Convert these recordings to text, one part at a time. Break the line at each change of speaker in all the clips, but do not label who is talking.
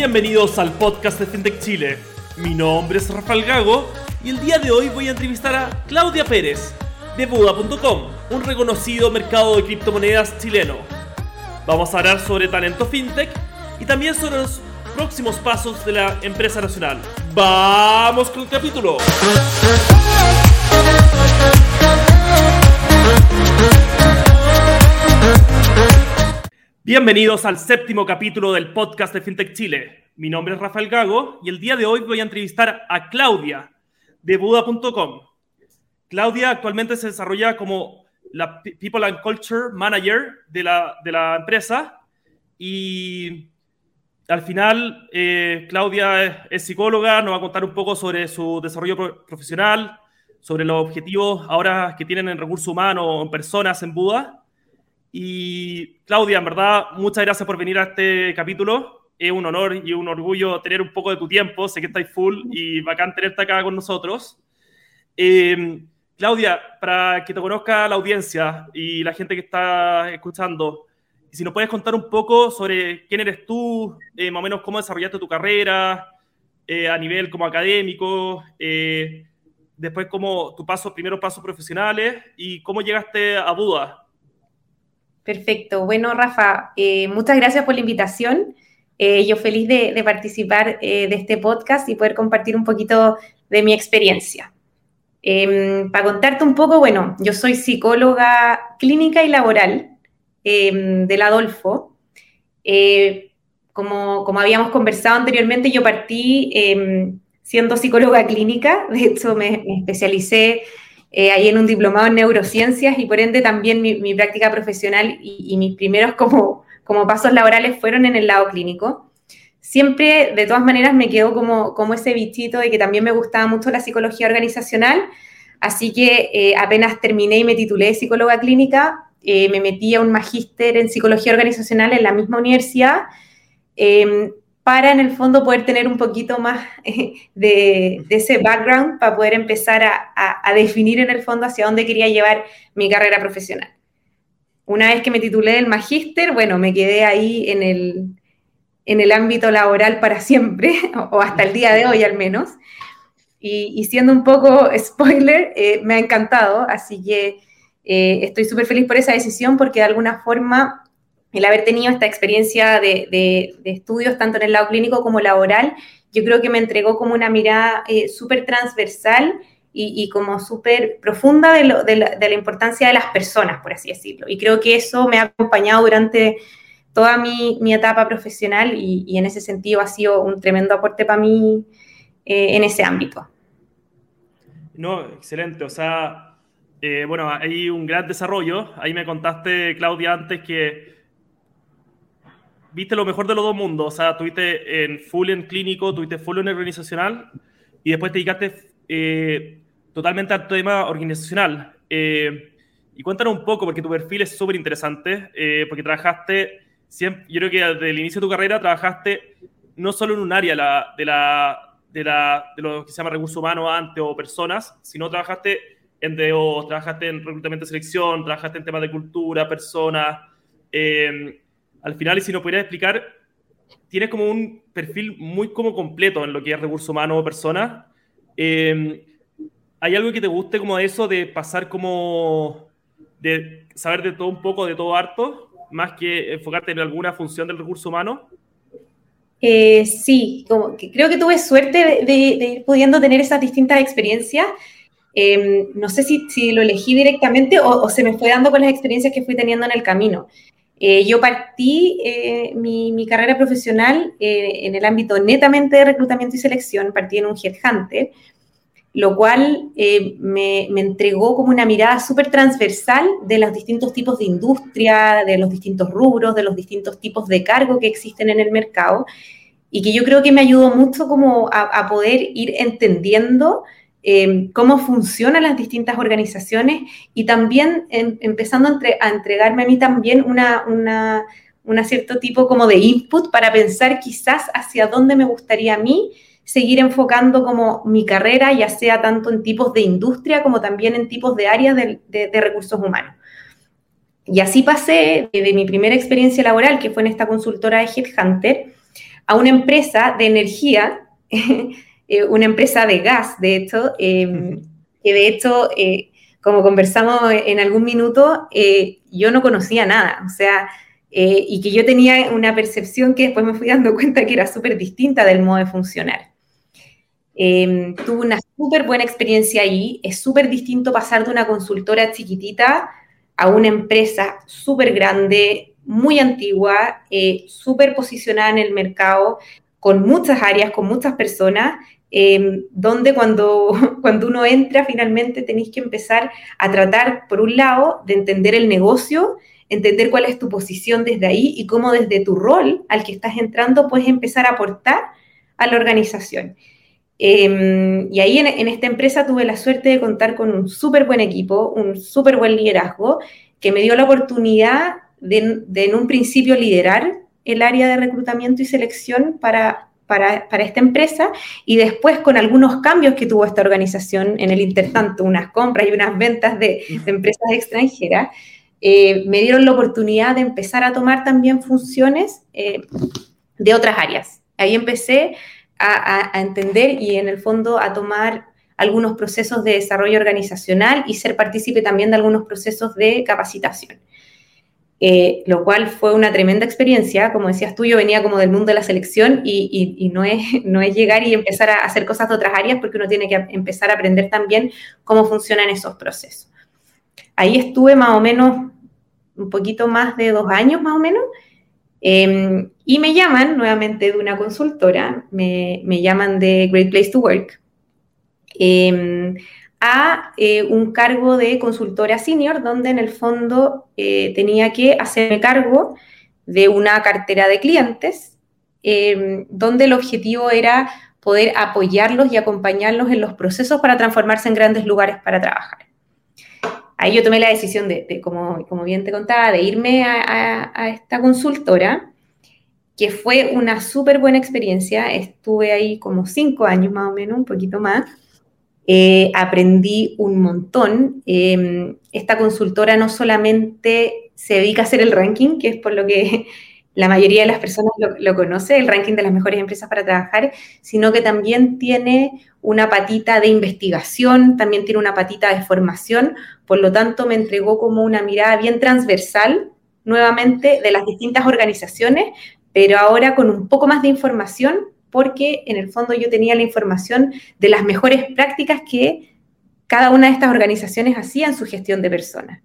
Bienvenidos al podcast de FinTech Chile. Mi nombre es Rafael Gago y el día de hoy voy a entrevistar a Claudia Pérez de Buda.com, un reconocido mercado de criptomonedas chileno. Vamos a hablar sobre talento FinTech y también sobre los próximos pasos de la empresa nacional. ¡Vamos con el capítulo! Bienvenidos al séptimo capítulo del podcast de FinTech Chile. Mi nombre es Rafael Gago y el día de hoy voy a entrevistar a Claudia de Buda.com. Claudia actualmente se desarrolla como la People and Culture Manager de la, de la empresa y al final eh, Claudia es, psicóloga, nos va a contar un poco sobre su desarrollo profesional, sobre los objetivos ahora que tienen en recursos humanos, en personas en Buda y Claudia, en verdad, muchas gracias por venir a este capítulo. Es un honor y un orgullo tener un poco de tu tiempo. Sé que estáis full y bacán tenerte acá con nosotros. Eh, Claudia, para que te conozca la audiencia y la gente que está escuchando, si nos puedes contar un poco sobre quién eres tú, eh, más o menos cómo desarrollaste tu carrera eh, a nivel como académico, después cómo tu paso, primeros pasos profesionales y cómo llegaste a Buda.
Perfecto. Bueno, Rafa, eh, muchas gracias por la invitación. Eh, yo feliz de, participar eh, de este podcast y poder compartir un poquito de mi experiencia. Em, para contarte un poco, bueno, yo soy psicóloga clínica y laboral em, del Adolfo. Como, como, habíamos conversado anteriormente, yo partí em, siendo psicóloga clínica, de hecho me, me especialicé eh, ahí en un diplomado en neurociencias y por ende también mi, práctica profesional y, mis primeros como, como pasos laborales fueron en el lado clínico. Siempre, de todas maneras, me quedó como, como ese bichito de que también me gustaba mucho la psicología organizacional, así que eh, apenas terminé y me titulé de psicóloga clínica, eh, me metí a un magíster en psicología organizacional en la misma universidad. Em, para en el fondo poder tener un poquito más eh, de, ese background para poder empezar a, definir en el fondo hacia dónde quería llevar mi carrera profesional. Una vez que me titulé del magíster, bueno, me quedé ahí en el, en el ámbito laboral para siempre, o hasta el día de hoy al menos. Y, siendo un poco spoiler, eh, me ha encantado, así que eh, estoy súper feliz por esa decisión porque de alguna forma el haber tenido esta experiencia de, estudios tanto en el lado clínico como laboral, yo creo que me entregó como una mirada eh, súper transversal y, como súper profunda de, la, importancia de las personas, por así decirlo. Y creo que eso me ha acompañado durante toda mi, etapa profesional y, en ese sentido ha sido un tremendo aporte para mí eh, en ese ámbito.
No, excelente. O sea, eh, bueno, hay un gran desarrollo. Ahí me contaste, Claudia, antes que viste lo mejor de los dos mundos. O sea, tuviste en full en clínico, tuviste full en organizacional y después te dedicaste eh, totalmente al tema organizacional. Eh, y cuéntanos un poco, porque tu perfil es súper interesante, eh, porque trabajaste, siempre, yo creo que desde el inicio de tu carrera trabajaste no solo en un área de, la, de, la, de lo que se llama recursos humanos antes o personas, sino trabajaste en DO, trabajaste en reclutamiento de selección, trabajaste en temas de cultura, personas. Eh, al final, y si nos pudieras explicar, tienes como un perfil muy como completo en lo que es recurso humano o persona. Eh, ¿Hay algo que te guste como eso de pasar como de saber de todo un poco, de todo harto, más que enfocarte en alguna función del recurso humano?
Eh, sí, creo que tuve suerte de, ir pudiendo tener esas distintas experiencias. Eh, no sé si, si, lo elegí directamente o, se me fue dando con las experiencias que fui teniendo en el camino. Eh, yo partí eh, mi, carrera profesional eh, en el ámbito netamente de reclutamiento y selección, partí en un headhunter, lo cual me, entregó como una mirada súper transversal de los distintos tipos de industria, de los distintos rubros, de los distintos tipos de cargo que existen en el mercado, y que yo creo que me ayudó mucho como a poder ir entendiendo Em, cómo funcionan las distintas organizaciones y también em, empezando a, entregarme a mí también una, una, cierto tipo como de input para pensar quizás hacia dónde me gustaría a mí seguir enfocando como mi carrera, ya sea tanto en tipos de industria como también en tipos de áreas de, recursos humanos. Y así pasé de, mi primera experiencia laboral, que fue en esta consultora de Headhunter, a una empresa de energía, eh, una empresa de gas, de hecho, em, que de hecho, eh, como conversamos en algún minuto, yo no conocía nada, o sea, y que yo tenía una percepción que después me fui dando cuenta que era súper distinta del modo de funcionar. Em, tuve una súper buena experiencia ahí. Es súper distinto pasar de una consultora chiquitita a una empresa súper grande, muy antigua, eh, súper posicionada en el mercado, con muchas áreas, con muchas personas, em, donde cuando, cuando uno entra finalmente tenéis que empezar a tratar, por un lado, de entender el negocio, entender cuál es tu posición desde ahí y cómo desde tu rol al que estás entrando puedes empezar a aportar a la organización. Em, y ahí en, esta empresa tuve la suerte de contar con un súper buen equipo, un súper buen liderazgo, que me dio la oportunidad de, en un principio liderar el área de reclutamiento y selección para, para, para, esta empresa y después con algunos cambios que tuvo esta organización en el intertanto, unas compras y unas ventas de, empresas extranjeras, eh, me dieron la oportunidad de empezar a tomar también funciones eh, de otras áreas. Ahí empecé a, entender y en el fondo a tomar algunos procesos de desarrollo organizacional y ser partícipe también de algunos procesos de capacitación. Eh, lo cual fue una tremenda experiencia. Como decías tú, yo venía como del mundo de la selección y, no, es, no es llegar y empezar a hacer cosas de otras áreas porque uno tiene que empezar a aprender también cómo funcionan esos procesos. Ahí estuve más o menos un poquito más de dos años más o menos Em, y me llaman nuevamente de una consultora, me, llaman de Great Place to Work, em, a eh, un cargo de consultora senior, donde en el fondo eh, tenía que hacerme cargo de una cartera de clientes, em, donde el objetivo era poder apoyarlos y acompañarlos en los procesos para transformarse en grandes lugares para trabajar. Ahí yo tomé la decisión de, como, como, bien te contaba, de irme a, esta consultora, que fue una súper buena experiencia. Estuve ahí como cinco años más o menos, un poquito más. Eh, aprendí un montón. Em, esta consultora no solamente se dedica a hacer el ranking, que es por lo que la mayoría de las personas lo, conoce, el ranking de las mejores empresas para trabajar, sino que también tiene una patita de investigación, también tiene una patita de formación, por lo tanto me entregó como una mirada bien transversal nuevamente de las distintas organizaciones, pero ahora con un poco más de información, porque en el fondo yo tenía la información de las mejores prácticas que cada una de estas organizaciones hacía en su gestión de personas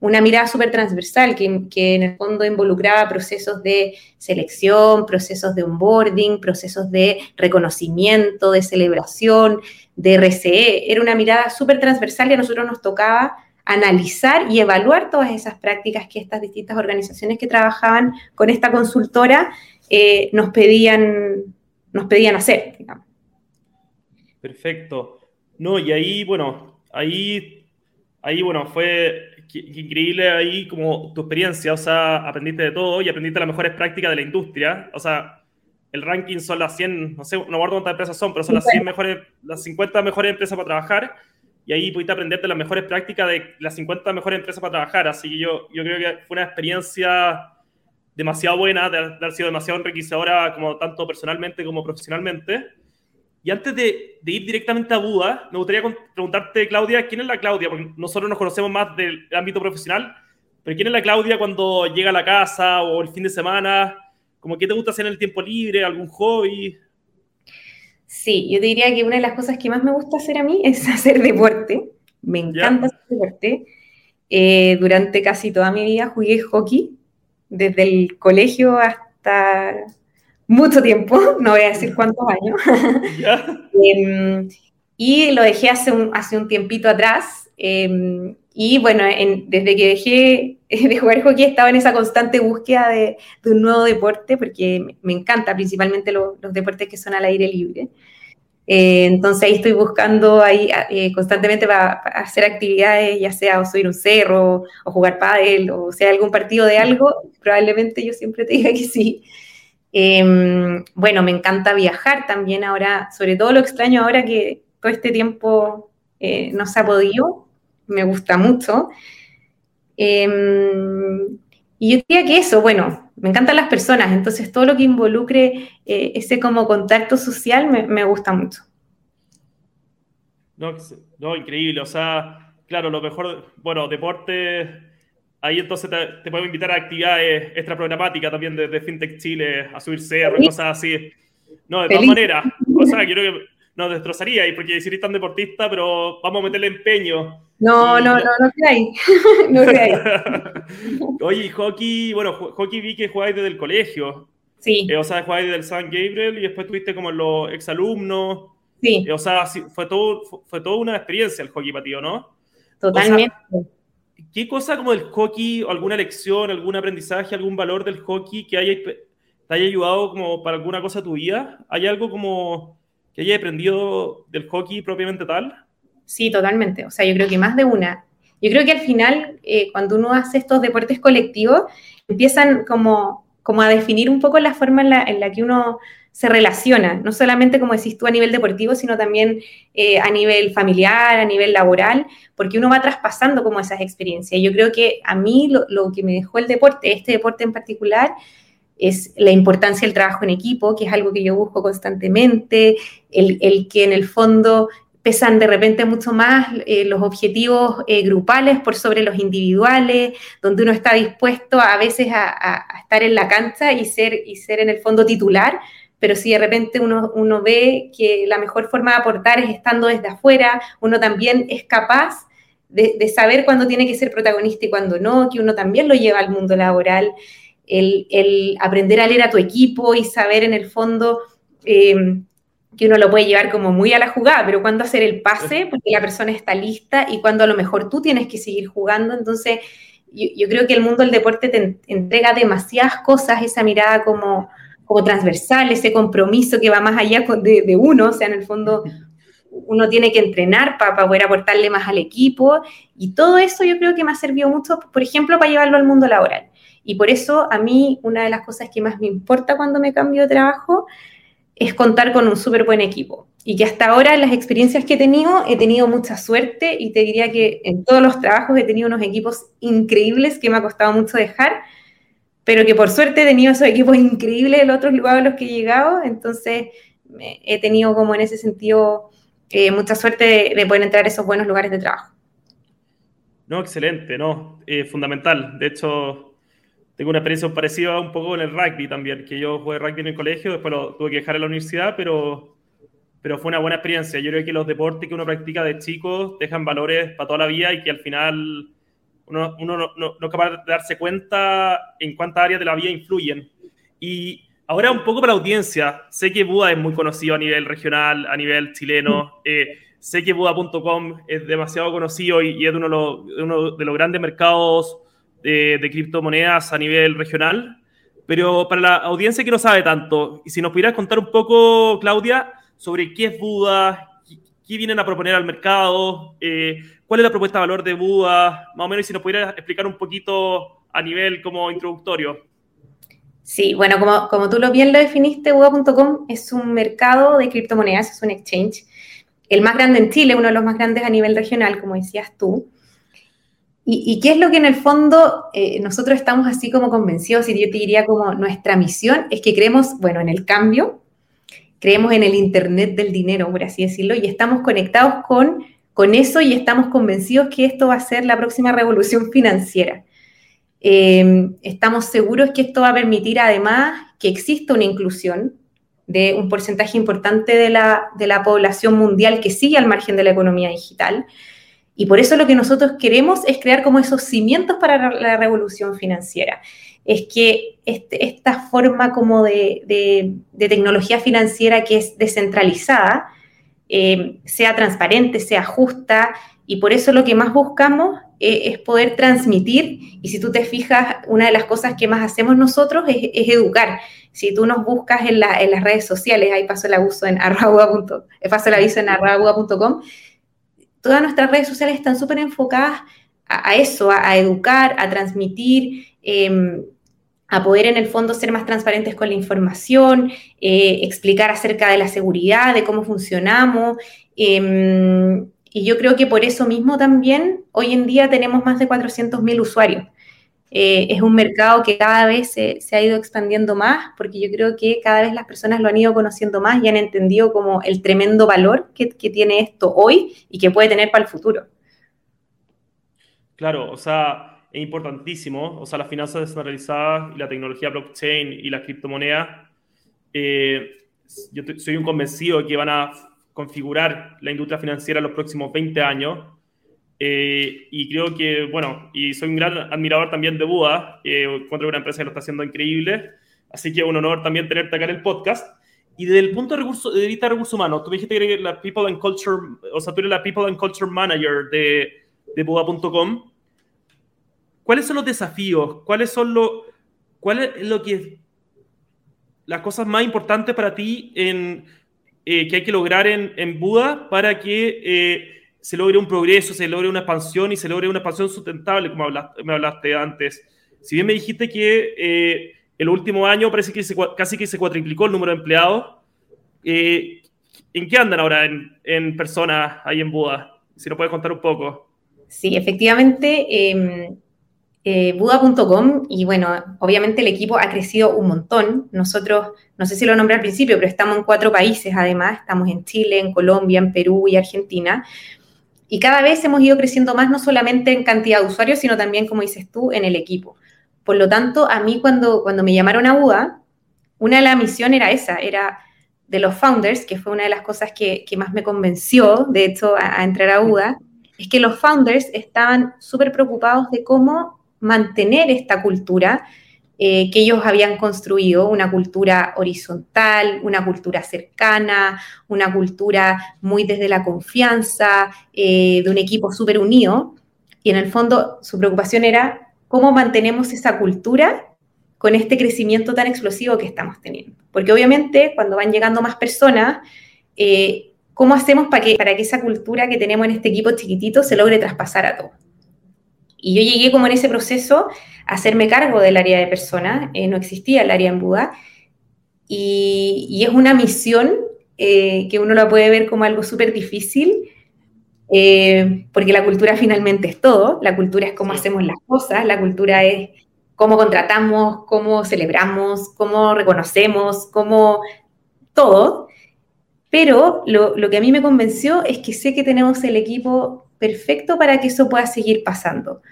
una mirada súper transversal que, que, en el fondo involucraba procesos de selección, procesos de onboarding, procesos de reconocimiento, de celebración, de RCE. Era una mirada súper transversal y a nosotros nos tocaba analizar y evaluar todas esas prácticas que estas distintas organizaciones que trabajaban con esta consultora eh, nos, pedían, nos pedían hacer.
Perfecto. No, y ahí, bueno, ahí, ahí, bueno, fue increíble ahí como tu experiencia, o sea, aprendiste de todo y aprendiste las mejores prácticas de la industria, o sea, el ranking son las 100, no sé, no guardo cuántas empresas son, pero son las 100 mejores, las 50 mejores empresas para trabajar y ahí pudiste aprender de las mejores prácticas de las 50 mejores empresas para trabajar, así que yo, yo creo que fue una experiencia demasiado buena, de haber sido demasiado enriquecedora como tanto personalmente como profesionalmente. Y antes de, ir directamente a Buda, me gustaría preguntarte, Claudia, ¿quién es la Claudia? Porque nosotros nos conocemos más del ámbito profesional, pero ¿quién es la Claudia cuando llega a la casa o el fin de semana? ¿Cómo qué te gusta hacer en el tiempo libre? ¿Algún hobby?
Sí, yo diría que una de las cosas que más me gusta hacer a mí es hacer deporte. Me encanta hacer deporte. Eh, durante casi toda mi vida jugué hockey, desde el colegio hasta mucho tiempo, no voy a decir cuántos años. Em, y lo dejé hace un, hace un tiempito atrás. Em, y bueno, desde que dejé de jugar hockey estaba en esa constante búsqueda de, un nuevo deporte, porque me encanta principalmente los deportes que son al aire libre. Eh, entonces ahí estoy buscando ahí eh, constantemente para, hacer actividades, ya sea o subir un cerro, o jugar pádel, o sea algún partido de algo, probablemente yo siempre te diga que sí. Em, bueno, me encanta viajar también ahora, sobre todo lo extraño ahora que todo este tiempo eh, no se ha podido, me gusta mucho. Em, y yo diría que eso, bueno, me encantan las personas, entonces todo lo que involucre eh, ese como contacto social me, gusta mucho.
No, no, increíble, o sea, claro, lo mejor, bueno, deporte, ahí entonces te, te podemos invitar a actividades extraprogramáticas también de, FinTech Chile, a subir cerros, cosas así. No, de todas maneras, o sea, quiero que nos destrozaría, y porque decir tan deportista, pero vamos a meterle empeño.
No, no, no, no hay. no hay.
Oye, hockey, bueno, hockey vi que jugáis desde el colegio.
Sí.
Eh, o sea, jugáis desde el San Gabriel y después tuviste como los exalumnos.
Sí.
Eh, o sea, fue, todo, fue, toda una experiencia el hockey para ti, ¿no?
Totalmente.
¿Qué cosa como del hockey, alguna lección, algún aprendizaje, algún valor del hockey que haya, te haya ayudado como para alguna cosa de tu vida? ¿Hay algo como que haya aprendido del hockey propiamente tal?
Sí, totalmente. O sea, yo creo que más de una. Yo creo que al final, eh, cuando uno hace estos deportes colectivos, empiezan como, como a definir un poco la forma en la, en la que uno se relaciona, no solamente como decís tú a nivel deportivo, sino también eh, a nivel familiar, a nivel laboral, porque uno va traspasando como esas experiencias. Yo creo que a mí lo, lo que me dejó el deporte, este deporte en particular, es la importancia del trabajo en equipo, que es algo que yo busco constantemente, el, el que en el fondo pesan de repente mucho más eh, los objetivos eh, grupales por sobre los individuales, donde uno está dispuesto a, veces a, estar en la cancha y ser, y ser en el fondo titular, pero si de repente uno, uno ve que la mejor forma de aportar es estando desde afuera, uno también es capaz de, saber cuándo tiene que ser protagonista y cuándo no, que uno también lo lleva al mundo laboral, el, el aprender a leer a tu equipo y saber en el fondo... Eh, que uno lo puede llevar como muy a la jugada, pero cuando hacer el pase, porque la persona está lista y cuando a lo mejor tú tienes que seguir jugando. Entonces, yo, creo que el mundo del deporte te entrega demasiadas cosas, esa mirada como, como transversal, ese compromiso que va más allá de, de uno, o sea, en el fondo uno tiene que entrenar para, para, poder aportarle más al equipo y todo eso yo creo que me ha servido mucho, por ejemplo, para llevarlo al mundo laboral. Y por eso a mí una de las cosas que más me importa cuando me cambio de trabajo es contar con un súper buen equipo. Y que hasta ahora en las experiencias que he tenido, he tenido mucha suerte y te diría que en todos los trabajos he tenido unos equipos increíbles que me ha costado mucho dejar, pero que por suerte he tenido esos equipos increíbles en otros lugares a los que he llegado, entonces he tenido como en ese sentido eh, mucha suerte de, poder entrar a esos buenos lugares de trabajo.
No, excelente, no, eh, fundamental. De hecho, tengo una experiencia parecida un poco en el rugby también, que yo jugué rugby en el colegio, después lo tuve que dejar en la universidad, pero, pero fue una buena experiencia. Yo creo que los deportes que uno practica de chicos dejan valores para toda la vida y que al final uno, uno no, no, es capaz de darse cuenta en cuántas áreas de la vida influyen. Y ahora un poco para la audiencia, sé que Buda es muy conocido a nivel regional, a nivel chileno. Eh, sé que Buda.com es demasiado conocido y, es uno de uno de los grandes mercados de, criptomonedas a nivel regional, pero para la audiencia que no sabe tanto, y si nos pudieras contar un poco, Claudia, sobre qué es Buda, qué vienen a proponer al mercado, eh, cuál es la propuesta de valor de Buda, más o menos, y si nos pudieras explicar un poquito a nivel como introductorio.
Sí, bueno, como, como tú lo bien lo definiste, Buda.com es un mercado de criptomonedas, es un exchange, el más grande en Chile, uno de los más grandes a nivel regional, como decías tú. ¿Y, qué es lo que en el fondo eh, nosotros estamos así como convencidos? Y yo te diría como nuestra misión es que creemos, bueno, en el cambio, creemos en el Internet del dinero, por así decirlo, y estamos conectados con, con eso y estamos convencidos que esto va a ser la próxima revolución financiera. Eh, estamos seguros que esto va a permitir además que exista una inclusión de un porcentaje importante de la, de la población mundial que sigue al margen de la economía digital y por eso lo que nosotros queremos es crear como esos cimientos para la revolución financiera. Es que este, esta forma como de, tecnología financiera que es descentralizada eh, sea transparente, sea justa, y por eso lo que más buscamos eh, es poder transmitir, y si tú te fijas, una de las cosas que más hacemos nosotros es, educar. Si tú nos buscas en, las redes sociales, ahí paso el aviso en paso el aviso en arroba.com, todas nuestras redes sociales están súper enfocadas a, eso, a, educar, a transmitir, em, a poder en el fondo ser más transparentes con la información, eh, explicar acerca de la seguridad, de cómo funcionamos. Em, y yo creo que por eso mismo también hoy en día tenemos más de 400.000 usuarios. Eh, es un mercado que cada vez se, ha ido expandiendo más, porque yo creo que cada vez las personas lo han ido conociendo más y han entendido como el tremendo valor que, tiene esto hoy y que puede tener para el futuro.
Claro, o sea, es importantísimo, o sea, las finanzas descentralizadas y la tecnología blockchain y las criptomonedas, eh, yo soy un convencido de que van a configurar la industria financiera en los próximos 20 años. Eh, y creo que, bueno, y soy un gran admirador también de Buda, eh, encuentro una empresa que lo está haciendo increíble, así que un honor también tenerte acá en el podcast. Y desde el punto de, recurso, de vista de recursos humanos, tú me dijiste que eres la People and Culture, o sea, tú eres la People and Culture Manager de, de Buda.com. ¿Cuáles son los desafíos? ¿Cuáles son lo, cuál es lo que las cosas más importantes para ti en, eh, que hay que lograr en, en Buda para que eh, se logre un progreso, se logre una expansión y se logre una expansión sustentable, como me hablaste antes? Si bien me dijiste que eh, el último año parece que casi que se cuatriplicó el número de empleados, ¿en qué andan ahora en, en personas ahí en Buda? Si nos puedes contar un poco.
Sí, efectivamente em, eh, Buda.com y bueno, obviamente el equipo ha crecido un montón. Nosotros, no sé si lo nombré al principio, pero estamos en cuatro países además, estamos en Chile, en Colombia, en Perú y Argentina. Y cada vez hemos ido creciendo más, no solamente en cantidad de usuarios, sino también, como dices tú, en el equipo. Por lo tanto, a mí cuando, cuando me llamaron a Buda, una de las misiones era esa, era de los founders, que fue una de las cosas que, más me convenció, de hecho, a, a entrar a Buda, es que los founders estaban súper preocupados de cómo mantener esta cultura eh, que ellos habían construido, una cultura horizontal, una cultura cercana, una cultura muy desde la confianza, eh, de un equipo súper unido. Y en el fondo su preocupación era cómo mantenemos esa cultura con este crecimiento tan explosivo que estamos teniendo. Porque obviamente cuando van llegando más personas, eh, ¿cómo hacemos para que, para que esa cultura que tenemos en este equipo chiquitito se logre traspasar a todos? Y yo llegué como en ese proceso a hacerme cargo del área de personas, eh, no existía el área en Buda, y, es una misión eh, que uno la puede ver como algo súper difícil, eh, porque la cultura finalmente es todo, la cultura es cómo hacemos las cosas, la cultura es cómo contratamos, cómo celebramos, cómo reconocemos, cómo todo. Pero lo, lo que a mí me convenció es que sé que tenemos el equipo perfecto para que eso pueda seguir pasando.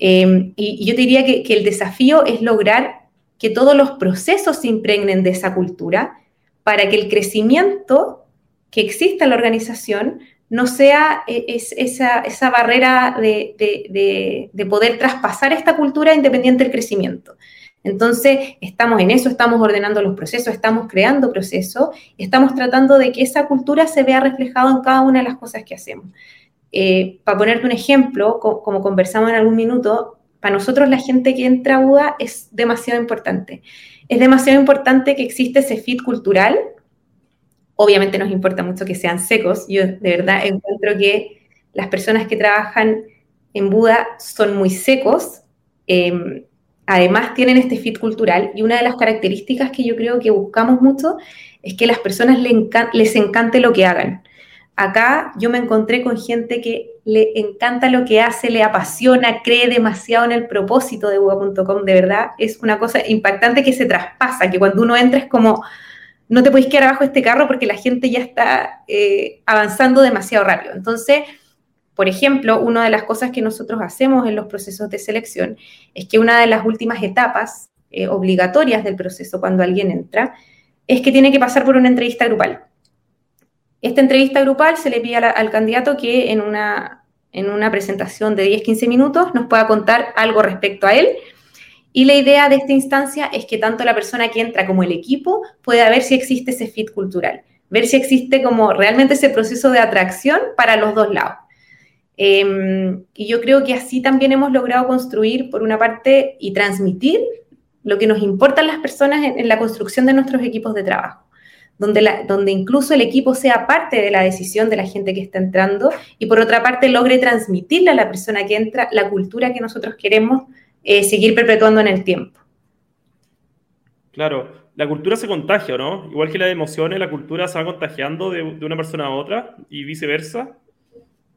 Em, y, yo diría que, el desafío es lograr que todos los procesos se impregnen de esa cultura para que el crecimiento que exista en la organización no sea e, esa, barrera de, de, poder traspasar esta cultura independiente del crecimiento. Entonces, estamos en eso, estamos ordenando los procesos, estamos creando procesos, estamos tratando de que esa cultura se vea reflejada en cada una de las cosas que hacemos. Eh, para ponerte un ejemplo, como conversamos en algún minuto, para nosotros la gente que entra a UDA es demasiado importante. Es demasiado importante que existe ese fit cultural. Obviamente nos importa mucho que sean secos. Yo de verdad encuentro que las personas que trabajan en Buda son muy secos. Em, además tienen este fit cultural y una de las características que yo creo que buscamos mucho es que a las personas les encante lo que hagan. Acá yo me encontré con gente que le encanta lo que hace, le apasiona, cree demasiado en el propósito de Buga.com. De verdad, es una cosa impactante que se traspasa, que cuando uno entra es como, no te puedes quedar abajo de este carro porque la gente ya está eh, avanzando demasiado rápido. Entonces, por ejemplo, una de las cosas que nosotros hacemos en los procesos de selección es que una de las últimas etapas eh, obligatorias del proceso cuando alguien entra es que tiene que pasar por una entrevista grupal. Esta entrevista grupal se le pide al, candidato que en una, en una presentación de 10-15 minutos nos pueda contar algo respecto a él. Y la idea de esta instancia es que tanto la persona que entra como el equipo pueda ver si existe ese fit cultural, ver si existe como realmente ese proceso de atracción para los dos lados. Em, y yo creo que así también hemos logrado construir, por una parte, y transmitir lo que nos importa a las personas en la construcción de nuestros equipos de trabajo donde, donde incluso el equipo sea parte de la decisión de la gente que está entrando y por otra parte logre transmitirle a la persona que entra la cultura que nosotros queremos eh, seguir perpetuando en el tiempo.
Claro, la cultura se contagia, ¿no? Igual que las emociones, la cultura se va contagiando de, una persona a otra y viceversa.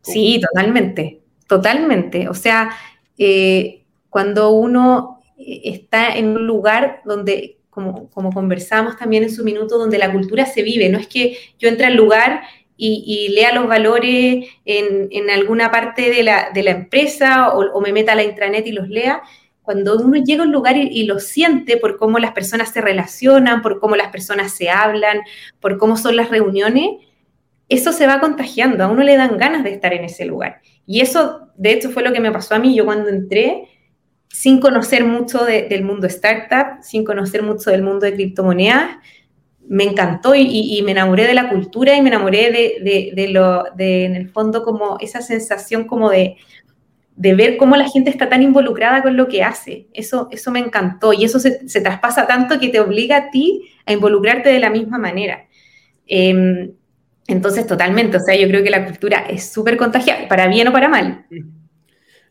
Sí, totalmente, totalmente. O sea, eh, cuando uno eh, está en un lugar donde, como, como conversamos también en su minuto, donde la cultura se vive. No es que yo entre al lugar y, lea los valores en, alguna parte de la, empresa o, me meta a la intranet y los lea. Cuando uno llega a un lugar y, y, lo siente por cómo las personas se relacionan, por cómo las personas se hablan, por cómo son las reuniones, eso se va contagiando, a uno le dan ganas de estar en ese lugar. Y eso, de hecho, fue lo que me pasó a mí. Yo cuando entré, sin conocer mucho del mundo startup, sin conocer mucho del mundo de criptomonedas, me encantó y, me enamoré de la cultura y me enamoré de, lo, de, en el fondo, como esa sensación como de, ver cómo la gente está tan involucrada con lo que hace. Eso, eso me encantó y eso se, se traspasa tanto que te obliga a ti a involucrarte de la misma manera. Em, entonces, totalmente, o sea, yo creo que la cultura es súper contagiada, para bien o para mal.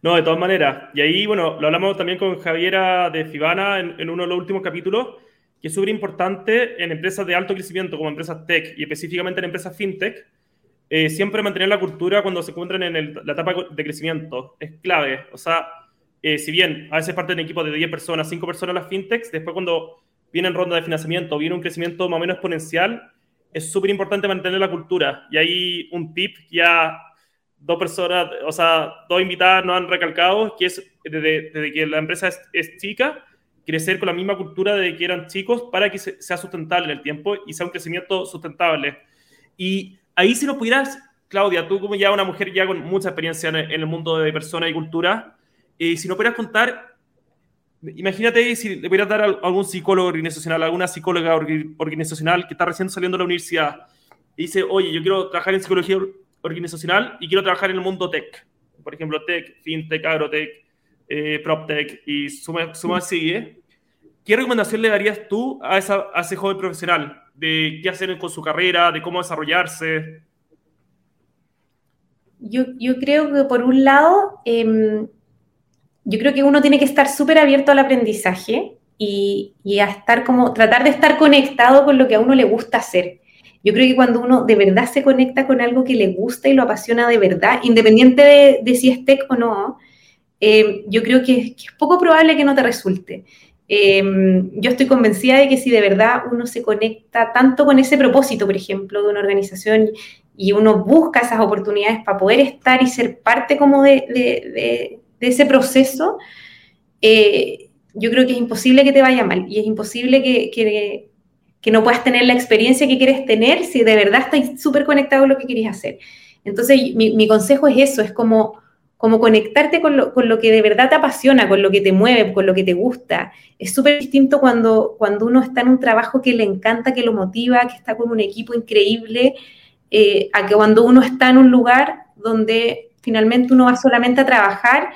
No, de todas maneras. Y ahí, bueno, lo hablamos también con Javiera de Fibana en, uno de los últimos capítulos, que es súper importante en empresas de alto crecimiento como empresas tech y específicamente en empresas fintech, eh, siempre mantener la cultura cuando se encuentran en la etapa de crecimiento. Es clave. O sea, eh, si bien a veces parten equipos de 10 personas, 5 personas las fintechs, después cuando vienen ronda de financiamiento, viene un crecimiento más o menos exponencial, es súper importante mantener la cultura. Y hay un tip ya dos personas, o sea, dos invitadas nos han recalcado, que es desde, que la empresa es, chica, crecer con la misma cultura de que eran chicos para que sea sustentable en el tiempo y sea un crecimiento sustentable. Y ahí si nos pudieras, Claudia, tú como ya una mujer ya con mucha experiencia en el, mundo de personas y cultura, eh, si nos pudieras contar Imagínate si le pudieras dar a algún psicólogo organizacional, alguna psicóloga organizacional que está recién saliendo de la universidad y dice, oye, yo quiero trabajar en psicología organizacional y quiero trabajar en el mundo tech. Por ejemplo, tech, fintech, agrotech, eh, proptech y suma, suma sigue. ¿Qué recomendación le darías tú a, esa, a ese joven profesional de qué hacer con su carrera, de cómo desarrollarse?
Yo, yo creo que por un lado... Eh, yo creo que uno tiene que estar súper abierto al aprendizaje y, a estar como, tratar de estar conectado con lo que a uno le gusta hacer. Yo creo que cuando uno de verdad se conecta con algo que le gusta y lo apasiona de verdad, independiente de, si es tech o no, eh, yo creo que es, poco probable que no te resulte. Eh, yo estoy convencida de que si de verdad uno se conecta tanto con ese propósito, por ejemplo, de una organización y uno busca esas oportunidades para poder estar y ser parte como de, ese proceso, eh, yo creo que es imposible que te vaya mal y es imposible que, no puedas tener la experiencia que quieres tener si de verdad estás súper conectado con lo que quieres hacer. Entonces, mi, consejo es eso, es como, como conectarte con lo, con lo, que de verdad te apasiona, con lo que te mueve, con lo que te gusta. Es súper distinto cuando, cuando uno está en un trabajo que le encanta, que lo motiva, que está con un equipo increíble, eh, a que cuando uno está en un lugar donde finalmente uno va solamente a trabajar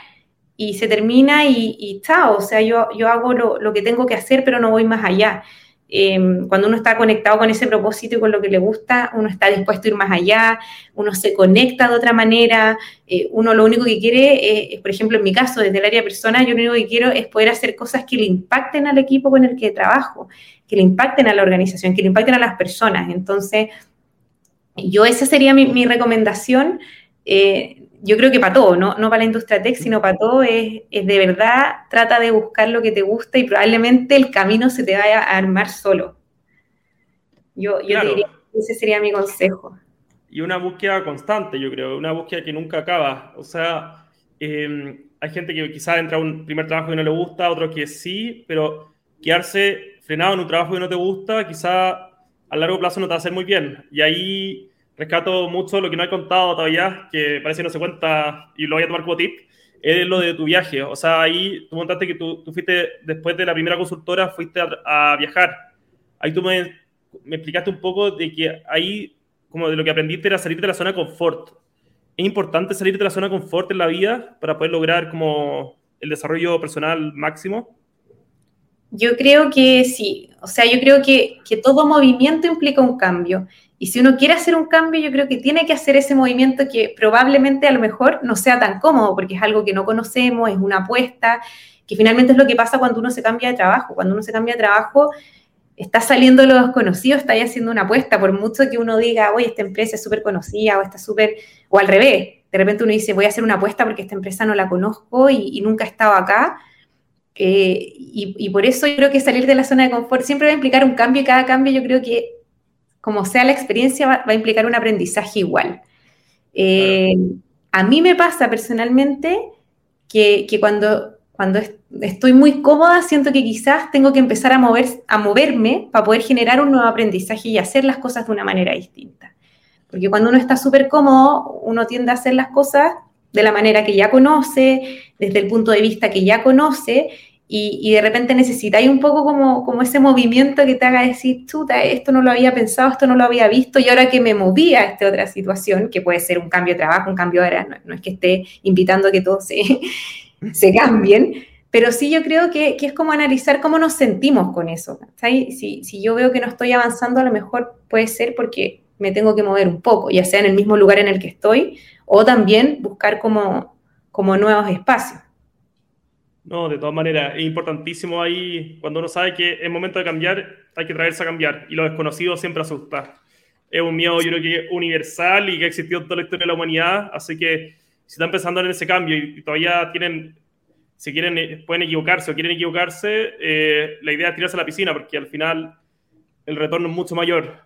y se termina y, chao, o sea, yo, yo hago lo, que tengo que hacer, pero no voy más allá. Em, cuando uno está conectado con ese propósito y con lo que le gusta, uno está dispuesto a ir más allá, uno se conecta de otra manera, eh, uno lo único que quiere, por ejemplo, en mi caso, desde el área personal, yo lo único que quiero es poder hacer cosas que le impacten al equipo con el que trabajo, que le impacten a la organización, que le impacten a las personas. Entonces, yo esa sería mi, mi recomendación. Eh, yo creo que para todo, ¿no? no para la industria tech, sino para todo, es, de verdad, trata de buscar lo que te gusta y probablemente el camino se te vaya a armar solo. Yo, yo te diría que ese sería mi consejo.
Y una búsqueda constante, yo creo, una búsqueda que nunca acaba. O sea, em, hay gente que quizás entra a un primer trabajo que no le gusta, otro que sí, pero quedarse frenado en un trabajo que no te gusta, quizá a largo plazo no te va a hacer muy bien. Y ahí rescato mucho lo que no he contado todavía, que parece que no se cuenta y lo voy a tomar como tip, es lo de tu viaje. O sea, ahí tú montaste que tú, tú fuiste, después de la primera consultora, fuiste a, viajar. Ahí tú me, me, explicaste un poco de que ahí, como de lo que aprendiste era salir de la zona de confort. Es importante salir de la zona de confort en la vida para poder lograr como el desarrollo personal máximo.
Yo creo que sí, o sea, yo creo que, que todo movimiento implica un cambio. Y si uno quiere hacer un cambio, yo creo que tiene que hacer ese movimiento que probablemente a lo mejor no sea tan cómodo, porque es algo que no conocemos, es una apuesta, que finalmente es lo que pasa cuando uno se cambia de trabajo. Cuando uno se cambia de trabajo, está saliendo lo desconocido, está ahí haciendo una apuesta, por mucho que uno diga, oye, esta empresa es súper conocida o está súper, o al revés, de repente uno dice, voy a hacer una apuesta porque esta empresa no la conozco y, nunca he estado acá. Eh, y, por eso yo creo que salir de la zona de confort siempre va a implicar un cambio y cada cambio yo creo que, como sea la experiencia, va, a implicar un aprendizaje igual. Eh, a mí me pasa personalmente que, cuando, cuando estoy muy cómoda, siento que quizás tengo que empezar a, mover, a moverme para poder generar un nuevo aprendizaje y hacer las cosas de una manera distinta. Porque cuando uno está súper cómodo, uno tiende a hacer las cosas de la manera que ya conoce, desde el punto de vista que ya conoce, y, de repente necesitáis un poco como, como ese movimiento que te haga decir, chuta, esto no lo había pensado, esto no lo había visto, y ahora que me moví a esta otra situación, que puede ser un cambio de trabajo, un cambio de hora, no, es que esté invitando a que todos se, se cambien, pero sí yo creo que, que, es como analizar cómo nos sentimos con eso. Si, si yo veo que no estoy avanzando, a lo mejor puede ser porque me tengo que mover un poco, ya sea en el mismo lugar en el que estoy, o también buscar como, como nuevos espacios.
No, de todas maneras, es importantísimo ahí, cuando uno sabe que es momento de cambiar, hay que traerse a cambiar, y lo desconocido siempre asusta. Es un miedo, yo creo que universal y que ha existido toda la historia de la humanidad, así que si están pensando en ese cambio y todavía tienen, si quieren, eh, pueden equivocarse o quieren equivocarse, eh, la idea es tirarse a la piscina, porque al final el retorno es mucho mayor.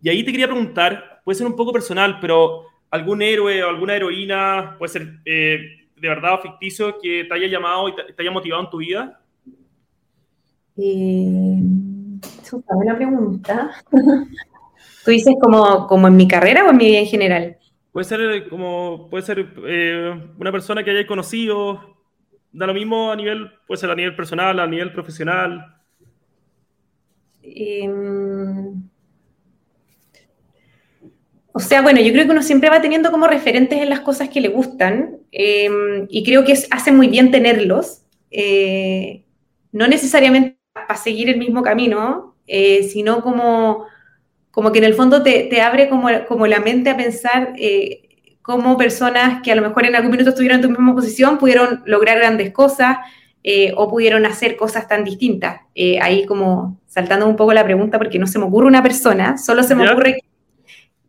Y ahí te quería preguntar, puede ser un poco personal, pero algún héroe o alguna heroína, puede ser eh, de verdad o ficticio, que te haya llamado y te, haya motivado en tu vida?
Eh, buena pregunta. ¿Tú dices como, como en mi carrera o en mi vida en general?
Puede ser eh, como, puede ser eh, una persona que hayáis conocido, da lo mismo a nivel, puede ser a nivel personal, a nivel profesional. Eh,
o sea, bueno, yo creo que uno siempre va teniendo como referentes en las cosas que le gustan em, y creo que hace muy bien tenerlos, eh, no necesariamente para seguir el mismo camino, eh, sino como, como que en el fondo te, abre como, como, la mente a pensar eh, cómo personas que a lo mejor en algún minuto estuvieron en tu misma posición pudieron lograr grandes cosas o pudieron hacer cosas tan distintas. ahí como saltando un poco la pregunta porque no se me ocurre una persona, solo se me ocurre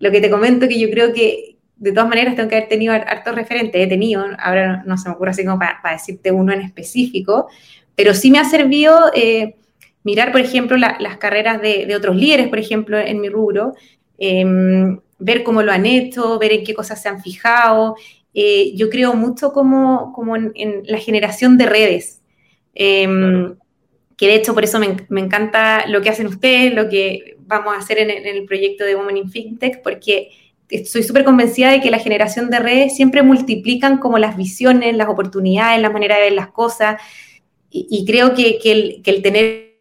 lo que te comento que yo creo que de todas maneras tengo que haber tenido hartos referentes, he tenido, ahora no, se me ocurre así como para, decirte uno en específico, pero sí me ha servido eh, mirar, por ejemplo, las carreras de, otros líderes, por ejemplo, en mi rubro, em, ver cómo lo han hecho, ver en qué cosas se han fijado. Eh, yo creo mucho como, como en, la generación de redes. Em, que de hecho por eso me, me, encanta lo que hacen ustedes, lo que vamos a hacer en, el proyecto de Women in FinTech, porque estoy súper convencida de que la generación de redes siempre multiplican como las visiones, las oportunidades, la manera de ver las cosas, y, creo que, que, el, que, el, tener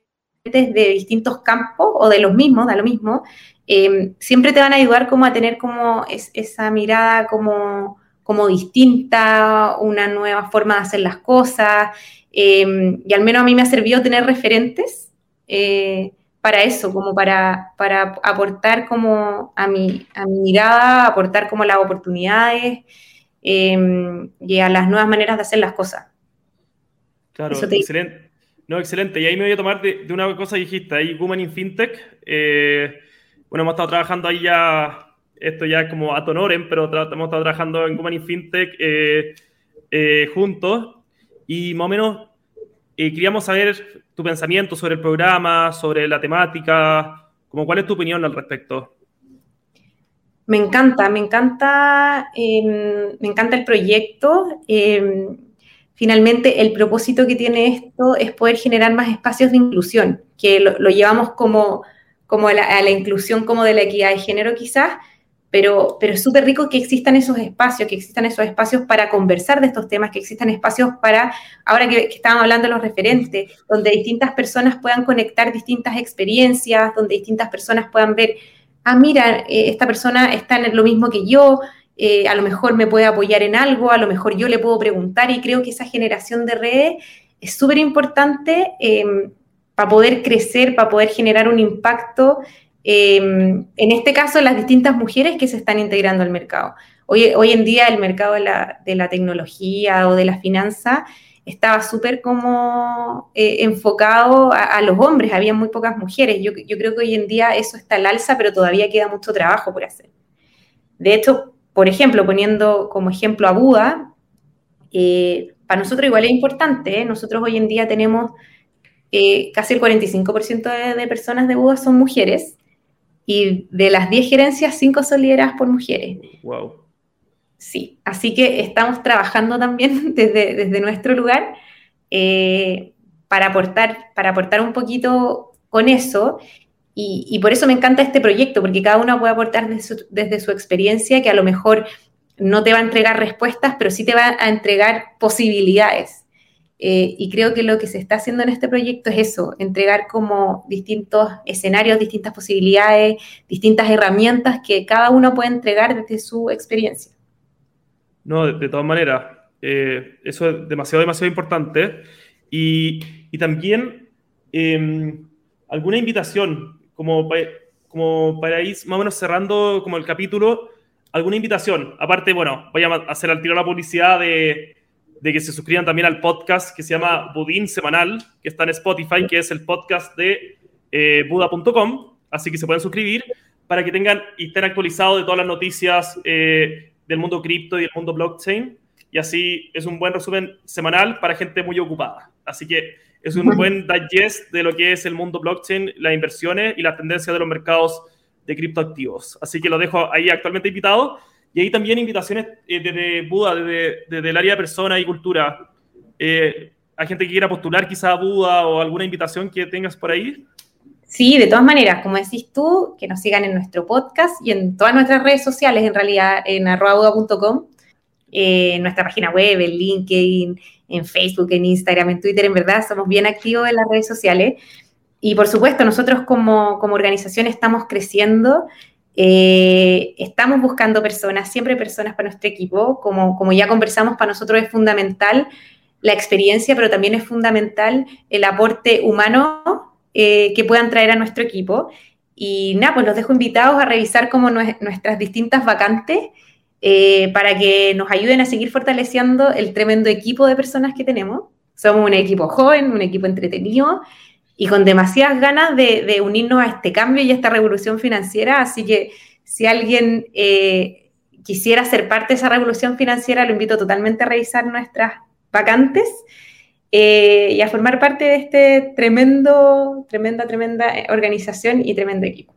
de distintos campos o de los mismos, da lo mismo, eh, siempre te van a ayudar como a tener como esa mirada como, como distinta, una nueva forma de hacer las cosas, eh, y al menos a mí me ha servido tener referentes. Eh, para eso, como para, para aportar como a mi, a mi mirada, aportar como las oportunidades em, y a las nuevas maneras de hacer las cosas.
Claro, excelente. No, excelente. Y ahí me voy a tomar de, una cosa que dijiste, ahí Women in FinTech. Eh, bueno, hemos estado trabajando ahí ya, esto ya es como a tonoren, pero hemos estado trabajando en Women in FinTech eh, juntos. Y más o menos queríamos saber tu pensamiento sobre el programa, sobre la temática, como cuál es tu opinión al respecto.
Me encanta, me encanta, em, me encanta el proyecto. Em, finalmente, el propósito que tiene esto es poder generar más espacios de inclusión, que lo, llevamos como, como a la, inclusión como de la equidad de género quizás, pero, pero es súper rico que existan esos espacios, que existan esos espacios para conversar de estos temas, que existan espacios para, ahora que, que estábamos hablando los referentes, donde distintas personas puedan conectar distintas experiencias, donde distintas personas puedan ver, ah, mira, eh, esta persona está en lo mismo que yo, eh, a lo mejor me puede apoyar en algo, a lo mejor yo le puedo preguntar y creo que esa generación de redes es súper importante em, para poder crecer, para poder generar un impacto Em, en este caso, las distintas mujeres que se están integrando al mercado. Hoy, en día el mercado de la, tecnología o de la finanza estaba súper como eh, enfocado a, los hombres, había muy pocas mujeres. Yo, creo que hoy en día eso está al alza, pero todavía queda mucho trabajo por hacer. De hecho, por ejemplo, poniendo como ejemplo a Buda, eh, para nosotros igual es importante. ¿eh? Nosotros hoy en día tenemos casi el 45% de, personas de Buda son mujeres y de las 10 gerencias, 5 son lideradas por mujeres.
Wow.
Sí, así que estamos trabajando también desde, desde nuestro lugar eh, para, aportar, para aportar un poquito con eso. Y, por eso me encanta este proyecto, porque cada uno puede aportar desde su, experiencia, que a lo mejor no te va a entregar respuestas, pero sí te va a entregar posibilidades. Eh, y creo que lo que se está haciendo en este proyecto es eso, entregar como distintos escenarios, distintas posibilidades, distintas herramientas que cada uno puede entregar desde su experiencia.
No, de, todas maneras, eh, eso es demasiado, demasiado importante. Y, y también em, alguna invitación, como, como para ir más o menos cerrando como el capítulo, alguna invitación. Aparte, bueno, voy a hacer al tiro la publicidad de, de que se suscriban también al podcast que se llama Budín Semanal, que está en Spotify, que es el podcast de eh, Buda.com. Así que se pueden suscribir para que tengan y estén actualizados de todas las noticias eh, del mundo cripto y del mundo blockchain. Y así es un buen resumen semanal para gente muy ocupada. Así que es un buen digest de lo que es el mundo blockchain, las inversiones y las tendencias de los mercados de criptoactivos. Así que lo dejo ahí actualmente invitado. Y ahí también invitaciones eh, desde Buda, desde, el área de persona y cultura. Eh, ¿Hay gente que quiera postular quizá a Buda o alguna invitación que tengas por ahí?
Sí, de todas maneras, como decís tú, que nos sigan en nuestro podcast y en todas nuestras redes sociales, en realidad, en arrobabuda.com, en nuestra página web, en LinkedIn, en Facebook, en Instagram, en Twitter, en verdad, somos bien activos en las redes sociales. Y por supuesto, nosotros como, organización estamos creciendo, eh, estamos buscando personas, siempre personas para nuestro equipo. Como, como ya conversamos, para nosotros es fundamental la experiencia, pero también es fundamental el aporte humano eh, que puedan traer a nuestro equipo. Y nada, pues los dejo invitados a revisar como nuestras distintas vacantes eh, para que nos ayuden a seguir fortaleciendo el tremendo equipo de personas que tenemos. Somos un equipo joven, un equipo entretenido y con demasiadas ganas de, unirnos a este cambio y a esta revolución financiera. Así que si alguien eh, quisiera ser parte de esa revolución financiera, lo invito totalmente a revisar nuestras vacantes. Eh, y a formar parte de este tremendo, tremenda, tremenda eh, organización y tremendo equipo.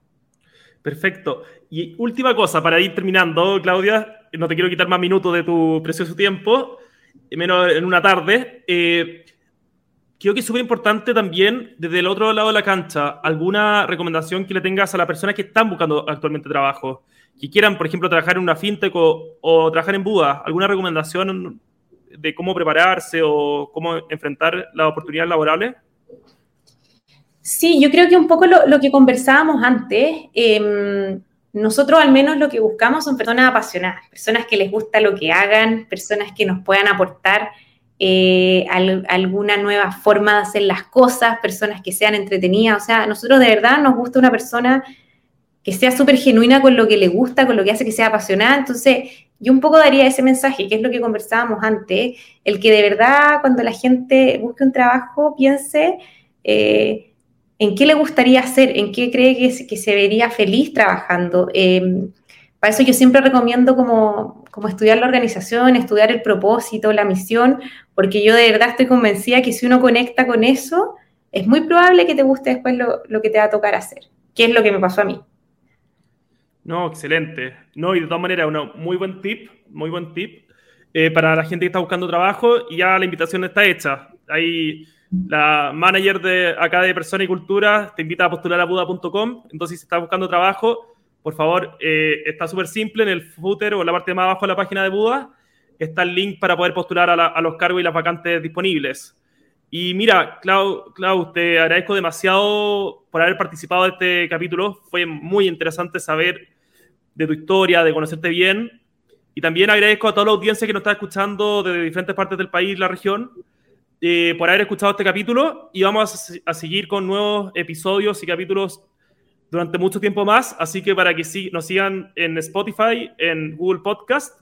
Perfecto. Y última cosa, para ir terminando, Claudia, no te quiero quitar más minutos de tu precioso tiempo, menos en una tarde. Creo que es súper importante también, desde el otro lado de la cancha, alguna recomendación que le tengas a las personas que están buscando actualmente trabajo, que quieran, por ejemplo, trabajar en una fintech o, trabajar en Buda. ¿Alguna recomendación de cómo prepararse o cómo enfrentar las oportunidades laborales?
Sí, yo creo que un poco lo, que conversábamos antes, em, nosotros al menos lo que buscamos son personas apasionadas, personas que les gusta lo que hagan, personas que nos puedan aportar eh, alguna nueva forma de hacer las cosas, personas que sean entretenidas. O sea, nosotros de verdad nos gusta una persona que sea súper genuina con lo que le gusta, con lo que hace que sea apasionada. Entonces, yo un poco daría ese mensaje, que es lo que conversábamos antes, el que de verdad cuando la gente busque un trabajo piense eh, en qué le gustaría hacer, en qué cree que, se vería feliz trabajando. Em, para eso yo siempre recomiendo como, estudiar la organización, estudiar el propósito, la misión, porque yo de verdad estoy convencida que si uno conecta con eso, es muy probable que te guste después lo, lo que te va a tocar hacer, que es lo que me pasó a mí.
No, excelente. No, y de todas maneras, un muy buen tip, muy buen tip eh, para la gente que está buscando trabajo y ya la invitación está hecha. Ahí la manager de acá de Persona y Cultura te invita a postular a Buda.com. Entonces, si estás buscando trabajo, por favor, eh, está súper simple en el footer o en la parte más abajo de la página de Buda. Está el link para poder postular a, a los cargos y las vacantes disponibles. Y mira, Clau, Clau, te agradezco demasiado por haber participado de este capítulo. Fue muy interesante saber de tu historia, de conocerte bien. Y también agradezco a toda la audiencia que nos está escuchando de diferentes partes del país la región eh, por haber escuchado este capítulo. Y vamos a, seguir con nuevos episodios y capítulos durante mucho tiempo más. Así que para que sí, nos sigan en Spotify, en Google Podcast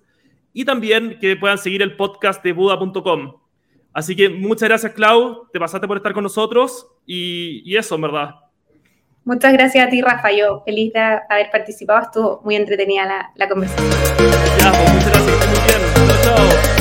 y también que puedan seguir el podcast de Buda.com. Así que muchas gracias, Clau. Te pasaste por estar con nosotros y, y eso, en verdad.
Muchas gracias a ti, Rafa. Yo feliz de haber participado. Estuvo muy entretenida la, la conversación.
Ya, pues muchas gracias. Muy bien. Chao, chao.